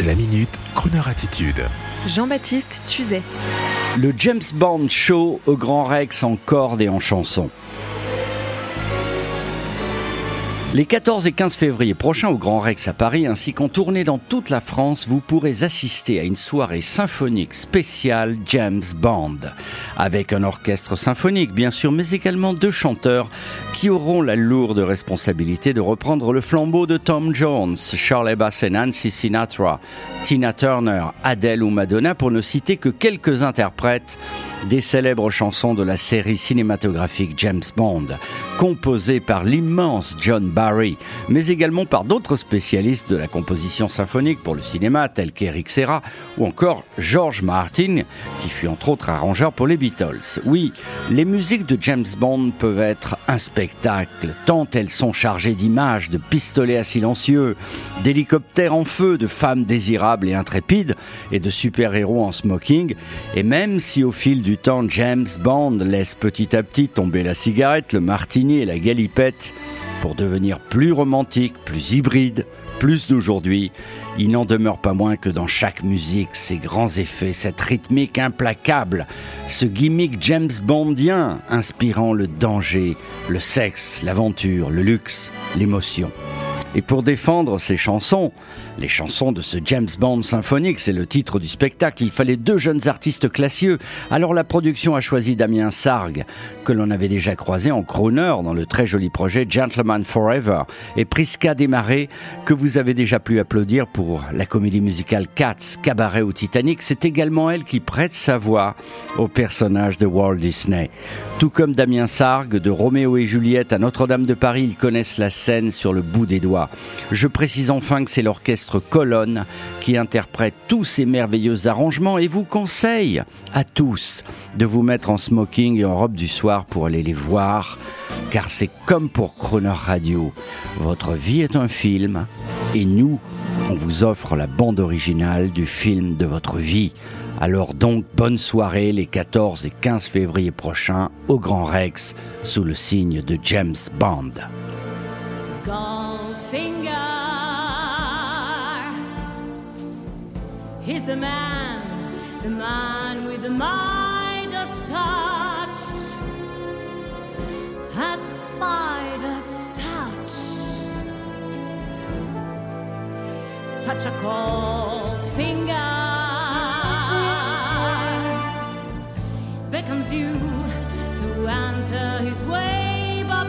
La minute, Kroneur attitude. Jean-Baptiste Tuzet. Le James Bond Show au Grand Rex en cordes et en chansons. Les 14 et 15 février prochains au Grand Rex à Paris ainsi qu'en tournée dans toute la France, vous pourrez assister à une soirée symphonique spéciale James Bond. Avec un orchestre symphonique bien sûr, mais également deux chanteurs qui auront la lourde responsabilité de reprendre le flambeau de Tom Jones, Charlie Bass et Nancy Sinatra, Tina Turner, Adele ou Madonna pour ne citer que quelques interprètes des célèbres chansons de la série cinématographique James Bond, composées par l'immense John Barry, mais également par d'autres spécialistes de la composition symphonique pour le cinéma, tels qu'Eric Serra ou encore George Martin, qui fut entre autres arrangeur pour les Beatles. Oui, les musiques de James Bond peuvent être un spectacle, tant elles sont chargées d'images, de pistolets à silencieux, d'hélicoptères en feu, de femmes désirables et intrépides, et de super-héros en smoking, et même si au fil du du temps, James Bond laisse petit à petit tomber la cigarette, le martini et la galipette pour devenir plus romantique, plus hybride, plus d'aujourd'hui. Il n'en demeure pas moins que dans chaque musique, ces grands effets, cette rythmique implacable, ce gimmick James Bondien inspirant le danger, le sexe, l'aventure, le luxe, l'émotion. Et pour défendre ces chansons, les chansons de ce James Bond symphonique, c'est le titre du spectacle, il fallait deux jeunes artistes classieux. Alors la production a choisi Damien Sargue, que l'on avait déjà croisé en crooner dans le très joli projet Gentleman Forever, et Prisca Desmarais, que vous avez déjà pu applaudir pour la comédie musicale Cats, Cabaret ou Titanic. C'est également elle qui prête sa voix au personnage de Walt Disney. Tout comme Damien Sargue de Roméo et Juliette à Notre-Dame de Paris, ils connaissent la scène sur le bout des doigts. Je précise enfin que c'est l'orchestre Colonne qui interprète tous ces merveilleux arrangements et vous conseille à tous de vous mettre en smoking et en robe du soir pour aller les voir, car c'est comme pour Croner Radio. Votre vie est un film et nous, on vous offre la bande originale du film de votre vie. Alors donc, bonne soirée les 14 et 15 février prochains au Grand Rex sous le signe de James Bond. He's the man, the man with the Midas touch, a spider's touch, such a cold finger. Beckons you to enter his wave of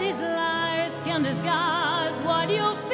his lies can disguise what you fear.